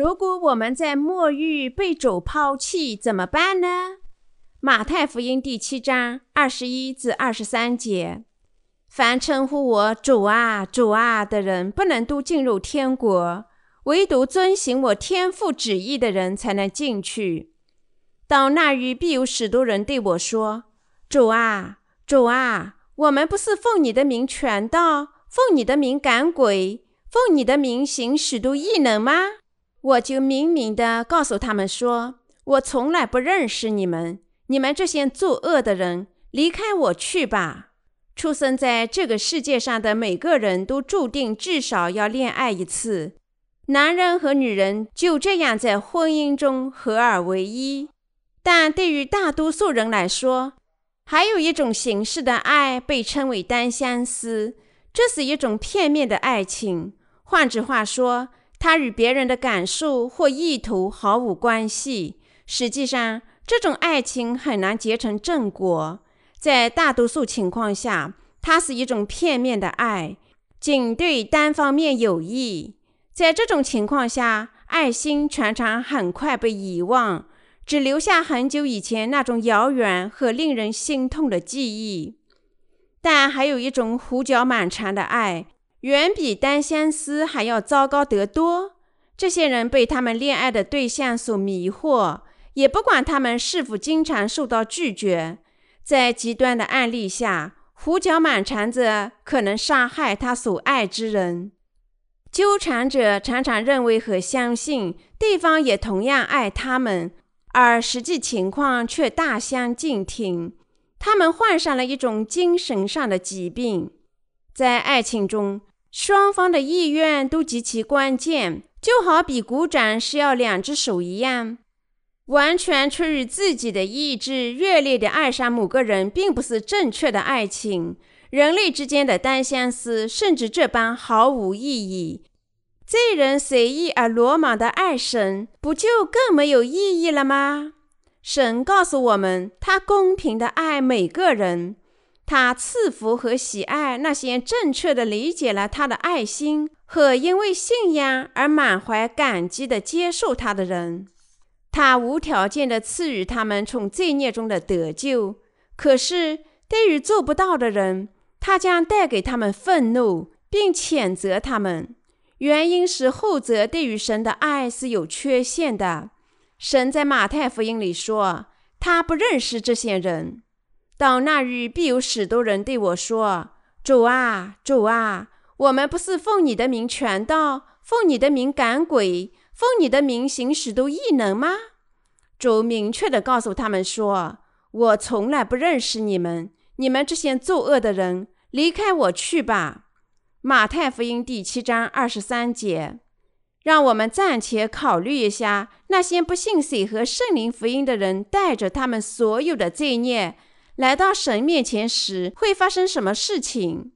如果我们在末日被主抛弃，怎么办呢？马太福音第七章二十一至二十三节：凡称呼我主啊、主啊的人，不能都进入天国；唯独遵行我天父旨意的人，才能进去。到那日，必有许多人对我说：“主啊，主啊，我们不是奉你的名传道，奉你的名赶鬼，奉你的名行许多异能吗？”我就明明地告诉他们说：“我从来不认识你们，你们这些作恶的人，离开我去吧！”出生在这个世界上的每个人都注定至少要恋爱一次，男人和女人就这样在婚姻中合二为一。但对于大多数人来说，还有一种形式的爱被称为单相思，这是一种片面的爱情。换句话说，它与别人的感受或意图毫无关系。实际上，这种爱情很难结成正果。在大多数情况下，它是一种片面的爱，仅对单方面有益。在这种情况下，爱心常常很快被遗忘。只留下很久以前那种遥远和令人心痛的记忆，但还有一种胡搅蛮缠的爱，远比单相思还要糟糕得多。这些人被他们恋爱的对象所迷惑，也不管他们是否经常受到拒绝。在极端的案例下，胡搅蛮缠者可能杀害他所爱之人。纠缠者常常认为和相信对方也同样爱他们。而实际情况却大相径庭，他们患上了一种精神上的疾病。在爱情中，双方的意愿都极其关键，就好比鼓掌是要两只手一样。完全出于自己的意志，热烈地爱上某个人，并不是正确的爱情。人类之间的单相思，甚至这般毫无意义。这人随意而鲁莽的爱神，不就更没有意义了吗？神告诉我们，他公平地爱每个人，他赐福和喜爱那些正确的理解了他的爱心和因为信仰而满怀感激的接受他的人。他无条件的赐予他们从罪孽中的得救。可是，对于做不到的人，他将带给他们愤怒，并谴责他们。原因是后者对于神的爱是有缺陷的。神在马太福音里说，他不认识这些人。到那日，必有许多人对我说：“主啊，主啊，我们不是奉你的名传道，奉你的名赶鬼，奉你的名行许多异能吗？”主明确地告诉他们说：“我从来不认识你们，你们这些作恶的人，离开我去吧。”马太福音第七章二十三节，让我们暂且考虑一下，那些不信水和圣灵福音的人，带着他们所有的罪孽来到神面前时，会发生什么事情？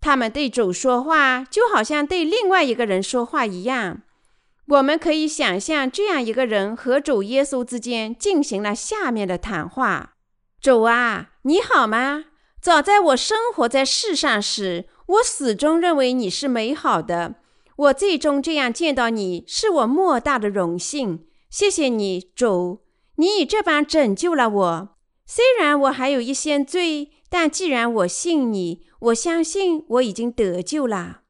他们对主说话，就好像对另外一个人说话一样。我们可以想象，这样一个人和主耶稣之间进行了下面的谈话：“主啊，你好吗？早在我生活在世上时。”我始终认为你是美好的，我最终这样见到你是我莫大的荣幸。谢谢你，主，你以这般拯救了我。虽然我还有一些罪，但既然我信你，我相信我已经得救了。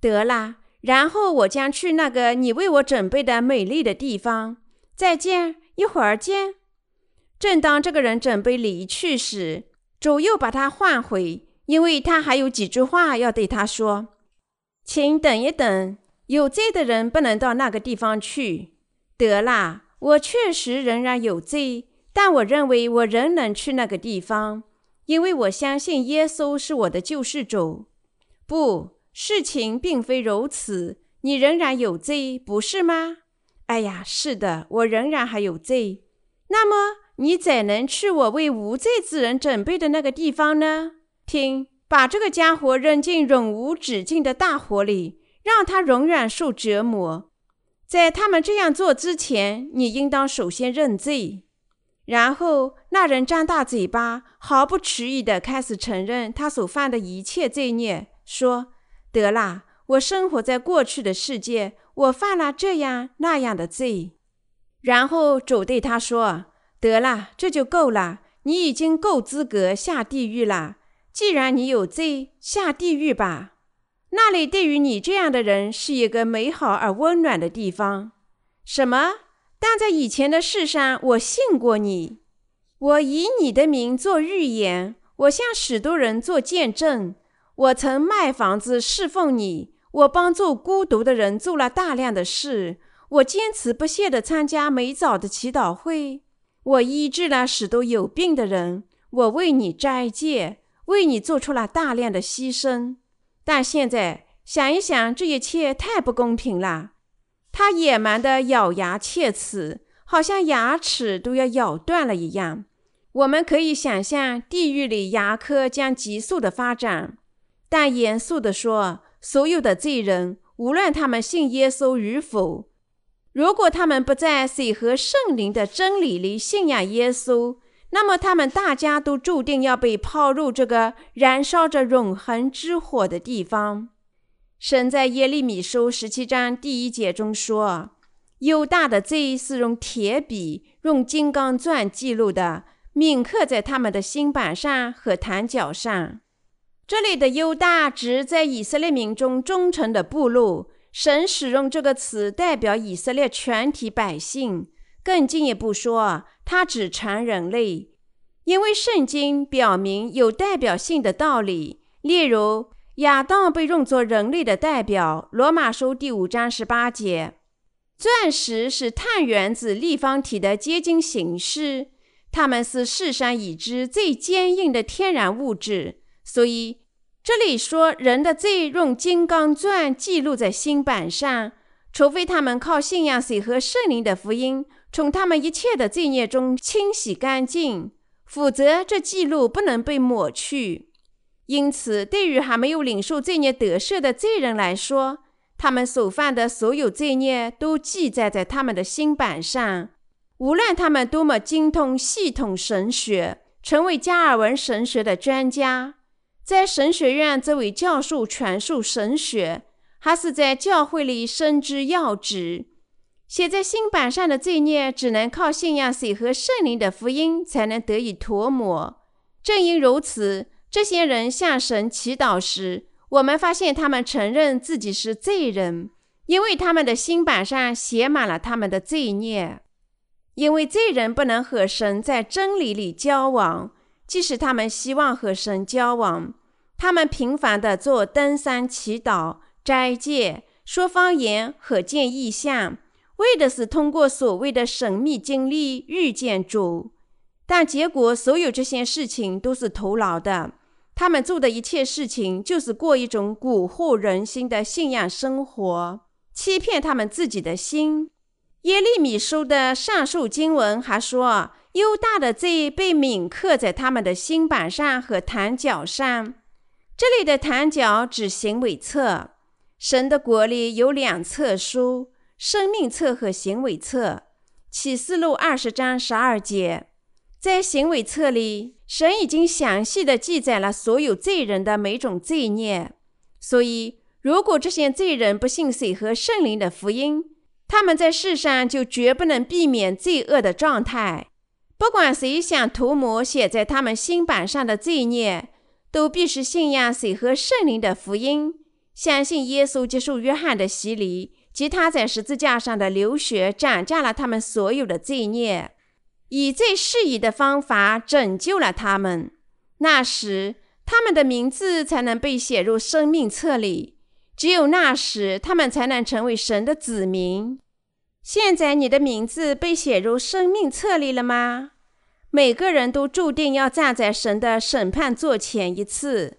得了，然后我将去那个你为我准备的美丽的地方。再见，一会儿见。正当这个人准备离去时，主又把他唤回。因为他还有几句话要对他说，请等一等，有罪的人不能到那个地方去。得啦，我确实仍然有罪，但我认为我仍能去那个地方，因为我相信耶稣是我的救世主。不，事情并非如此，你仍然有罪，不是吗？哎呀，是的，我仍然还有罪。那么你怎能去我为无罪之人准备的那个地方呢？听，把这个家伙扔进永无止境的大火里，让他永远受折磨。在他们这样做之前，你应当首先认罪。然后，那人张大嘴巴，毫不迟疑地开始承认他所犯的一切罪孽，说：“得啦，我生活在过去的世界，我犯了这样那样的罪。”然后主对他说：“得了，这就够了。你已经够资格下地狱了。既然你有罪，下地狱吧。那里对于你这样的人是一个美好而温暖的地方。什么？但在以前的事上，我信过你，我以你的名做预言，我向许多人做见证。我曾卖房子侍奉你，我帮助孤独的人做了大量的事。”我坚持不懈地参加每早的祈祷会，我医治了许多有病的人，我为你斋戒，为你做出了大量的牺牲。但现在想一想，这一切太不公平了。他野蛮的咬牙切齿，好像牙齿都要咬断了一样。我们可以想象地狱里牙科将急速的发展。但严肃地说，所有的罪人，无论他们信耶稣与否，如果他们不在水和圣灵的真理里信仰耶稣，那么他们大家都注定要被抛入这个燃烧着永恒之火的地方。神在耶利米书十七章第一节中说：“犹大的罪是用铁笔、用金刚钻记录的，铭刻在他们的心板上和坛脚上。”这里的犹大指在以色列民中忠诚的部落。神使用这个词代表以色列全体百姓，更进一步说，他指全人类，因为圣经表明有代表性的道理。例如，亚当被用作人类的代表，《罗马书》第五章十八节。钻石是碳原子立方体的结晶形式，它们是世上已知最坚硬的天然物质，所以。这里说人的罪用金刚钻记录在心板上，除非他们靠信仰水和圣灵的福音，从他们一切的罪孽中清洗干净，否则这记录不能被抹去。因此，对于还没有领受罪孽得赦的罪人来说，他们所犯的所有罪孽都记载在他们的心板上，无论他们多么精通系统神学，成为加尔文神学的专家。在神学院作为教授传授神学，还是在教会里深知要旨，写在心板上的罪孽，只能靠信仰水和圣灵的福音才能得以涂抹。正因如此，这些人向神祈祷时，我们发现他们承认自己是罪人，因为他们的心板上写满了他们的罪孽。因为罪人不能和神在真理里交往，即使他们希望和神交往。他们频繁地做登山祈祷、斋戒、说方言和见异象，为的是通过所谓的神秘经历遇见主。但结果，所有这些事情都是徒劳的。他们做的一切事情，就是过一种蛊惑人心的信仰生活，欺骗他们自己的心。耶利米书的上述经文还说，犹大的罪被铭刻在他们的心板上和坛脚上。这里的坛脚指行为册。神的国里有两册书：生命册和行为册。启示录二十章十二节，在行为册里，神已经详细地记载了所有罪人的每种罪孽。所以，如果这些罪人不信水和圣灵的福音，他们在世上就绝不能避免罪恶的状态。不管谁想涂抹写在他们心板上的罪孽。都必须信仰水和圣灵的福音，相信耶稣接受约翰的洗礼及他在十字架上的流血，斩价了他们所有的罪孽，以最适宜的方法拯救了他们。那时，他们的名字才能被写入生命册里。只有那时，他们才能成为神的子民。现在，你的名字被写入生命册里了吗？每个人都注定要站在神的审判座前一次。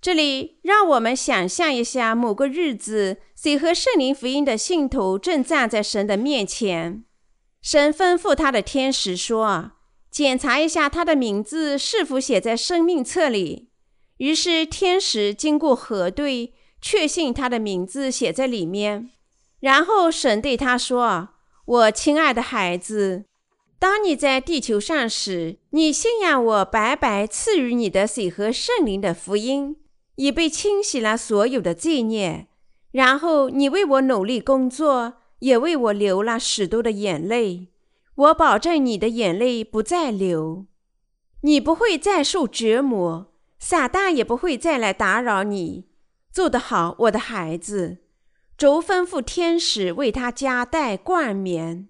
这里让我们想象一下，某个日子，谁和圣灵福音的信徒正站在神的面前。神吩咐他的天使说：“检查一下他的名字是否写在生命册里。”于是天使经过核对，确信他的名字写在里面。然后神对他说：“我亲爱的孩子。”当你在地球上时，你信仰我白白赐予你的水和圣灵的福音，已被清洗了所有的罪孽。然后你为我努力工作，也为我流了许多的眼泪。我保证你的眼泪不再流，你不会再受折磨，撒旦也不会再来打扰你。做得好，我的孩子。主吩咐天使为他加带冠冕。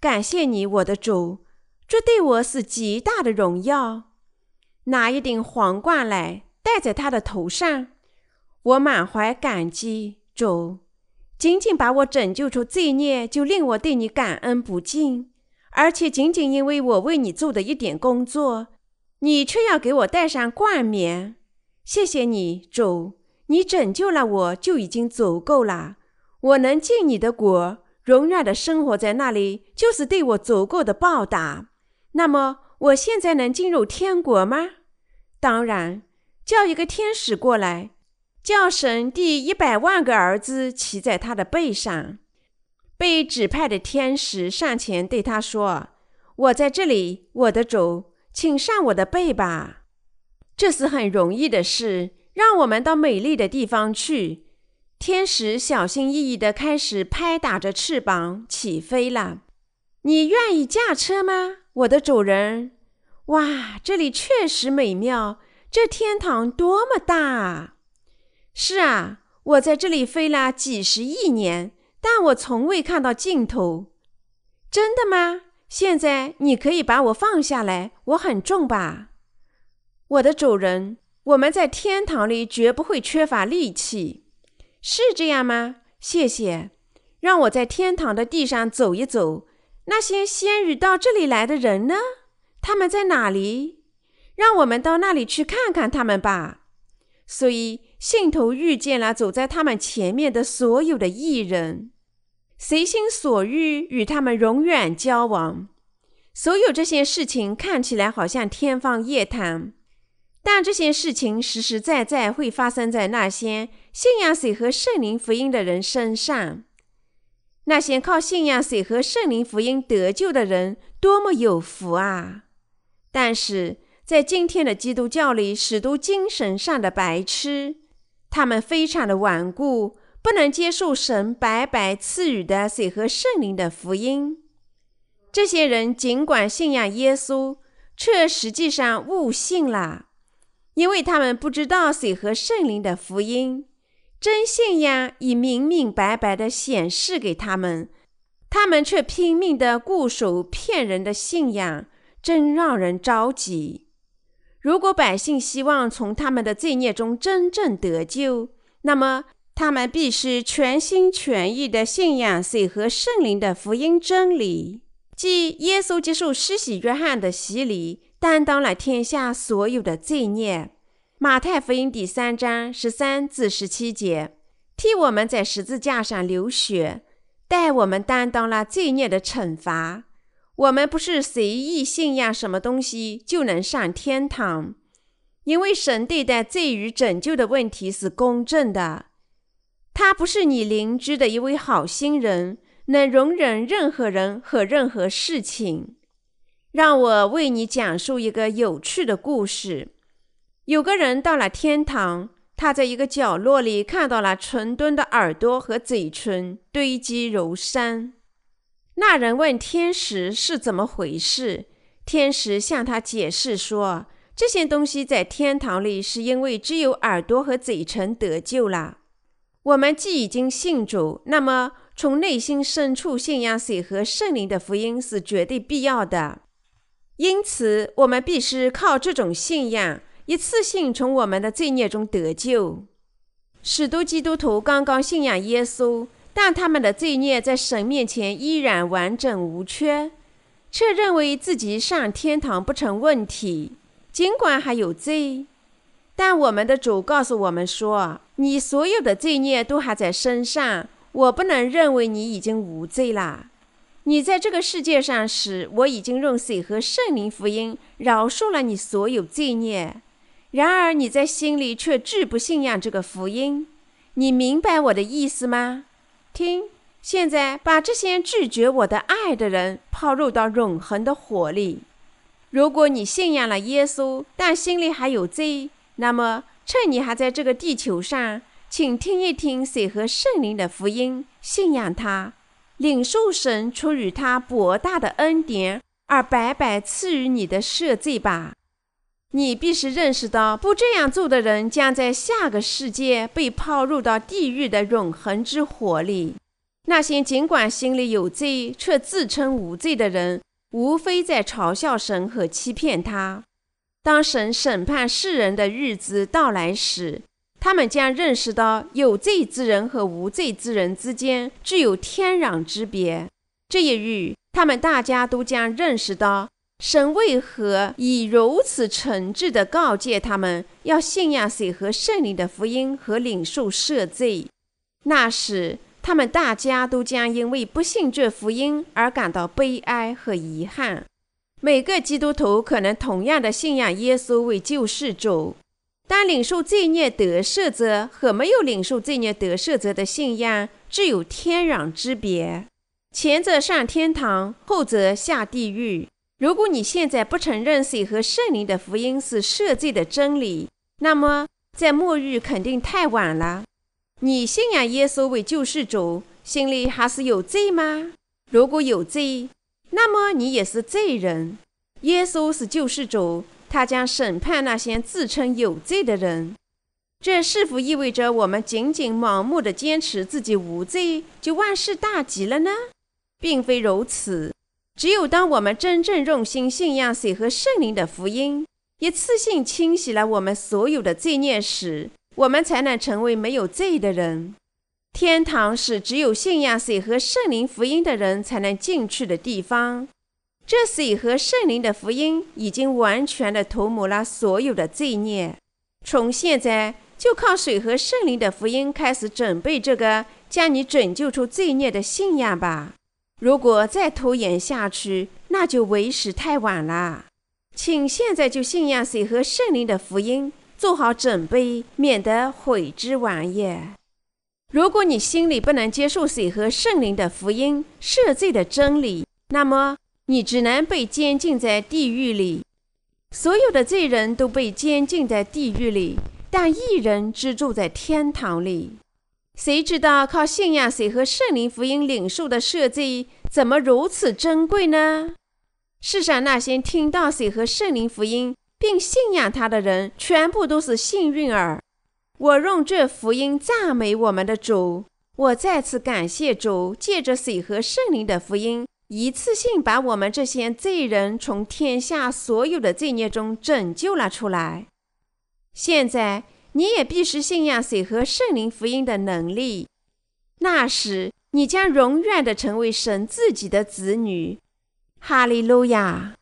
感谢你，我的主，这对我是极大的荣耀。拿一顶皇冠来戴在他的头上，我满怀感激。主，仅仅把我拯救出罪孽，就令我对你感恩不尽。而且仅仅因为我为你做的一点工作，你却要给我戴上冠冕。谢谢你，主，你拯救了我就已经足够了。我能进你的国，荣耀的生活在那里，就是对我足够的报答。那么，我现在能进入天国吗？当然，叫一个天使过来，叫神第一百万个儿子骑在他的背上。被指派的天使上前对他说：“我在这里，我的主，请上我的背吧。这是很容易的事。让我们到美丽的地方去。”天使小心翼翼地开始拍打着翅膀起飞了。你愿意驾车吗，我的主人？哇，这里确实美妙。这天堂多么大啊！是啊，我在这里飞了几十亿年。但我从未看到尽头，真的吗？现在你可以把我放下来，我很重吧？我的主人，我们在天堂里绝不会缺乏力气，是这样吗？谢谢，让我在天堂的地上走一走。那些先与到这里来的人呢？他们在哪里？让我们到那里去看看他们吧。所以信徒遇见了走在他们前面的所有的义人。随心所欲与他们永远交往，所有这些事情看起来好像天方夜谭，但这些事情实实在在会发生在那些信仰水和圣灵福音的人身上。那些靠信仰水和圣灵福音得救的人多么有福啊！但是在今天的基督教里，许多精神上的白痴，他们非常的顽固。不能接受神白白赐予的水和圣灵的福音。这些人尽管信仰耶稣，却实际上误信了，因为他们不知道水和圣灵的福音。真信仰已明明白白的显示给他们，他们却拼命的固守骗人的信仰，真让人着急。如果百姓希望从他们的罪孽中真正得救，那么，他们必须全心全意地信仰水和圣灵的福音真理，即耶稣接受施洗约翰的洗礼，担当了天下所有的罪孽。马太福音第三章十三至十七节，替我们在十字架上流血，代我们担当了罪孽的惩罚。我们不是随意信仰什么东西就能上天堂，因为神对待罪与拯救的问题是公正的。他不是你邻居的一位好心人，能容忍任何人和任何事情。让我为你讲述一个有趣的故事。有个人到了天堂，他在一个角落里看到了成吨的耳朵和嘴唇堆积如山。那人问天使是怎么回事，天使向他解释说，这些东西在天堂里是因为只有耳朵和嘴唇得救了。我们既已经信主，那么从内心深处信仰水和圣灵的福音是绝对必要的。因此，我们必须靠这种信仰，一次性从我们的罪孽中得救。许多基督徒刚刚信仰耶稣，但他们的罪孽在神面前依然完整无缺，却认为自己上天堂不成问题，尽管还有罪。但我们的主告诉我们说：“你所有的罪孽都还在身上，我不能认为你已经无罪了。你在这个世界上时，我已经用水和圣灵福音饶恕了你所有罪孽。然而你在心里却拒不信仰这个福音。你明白我的意思吗？听，现在把这些拒绝我的爱的人抛入到永恒的火里。如果你信仰了耶稣，但心里还有罪。”那么，趁你还在这个地球上，请听一听水和圣灵的福音，信仰他，领受神出于他博大的恩典而白白赐予你的赦罪吧。你必须认识到，不这样做的人将在下个世界被抛入到地狱的永恒之火里。那些尽管心里有罪却自称无罪的人，无非在嘲笑神和欺骗他。当神审判世人的日子到来时，他们将认识到有罪之人和无罪之人之间具有天壤之别。这一日，他们大家都将认识到，神为何以如此诚挚地告诫他们要信仰水和圣灵的福音和领受赦罪？那时，他们大家都将因为不信这福音而感到悲哀和遗憾。每个基督徒可能同样的信仰耶稣为救世主。但领受罪孽得赦者和没有领受罪孽得赦者的信仰只有天壤之别，前者上天堂，后者下地狱。如果你现在不承认水和圣灵的福音是赦罪的真理，那么在末日肯定太晚了。你信仰耶稣为救世主，心里还是有罪吗？如果有罪，那么你也是罪人。耶稣是救世主。他将审判那些自称有罪的人，这是否意味着我们仅仅盲目地坚持自己无罪，就万事大吉了呢？并非如此。只有当我们真正用心信仰水和圣灵的福音，一次性清洗了我们所有的罪孽时，我们才能成为没有罪的人。天堂是只有信仰水和圣灵福音的人才能进去的地方。这水和圣灵的福音已经完全地涂抹了所有的罪孽。从现在就靠水和圣灵的福音开始准备这个将你拯救出罪孽的信仰吧。如果再拖延下去，那就为时太晚了。请现在就信仰水和圣灵的福音，做好准备，免得悔之晚也。如果你心里不能接受水和圣灵的福音赦罪的真理，那么。你只能被监禁在地狱里，所有的罪人都被监禁在地狱里，但一人居住在天堂里。谁知道靠信仰水和圣灵福音领受的赦罪怎么如此珍贵呢？世上那些听到水和圣灵福音并信仰他的人，全部都是幸运儿。我用这福音赞美我们的主，我再次感谢主，借着水和圣灵的福音。一次性把我们这些罪人从天下所有的罪孽中拯救了出来。现在你也必须信仰水和圣灵福音的能力，那时你将永远的成为神自己的子女。哈利路亚。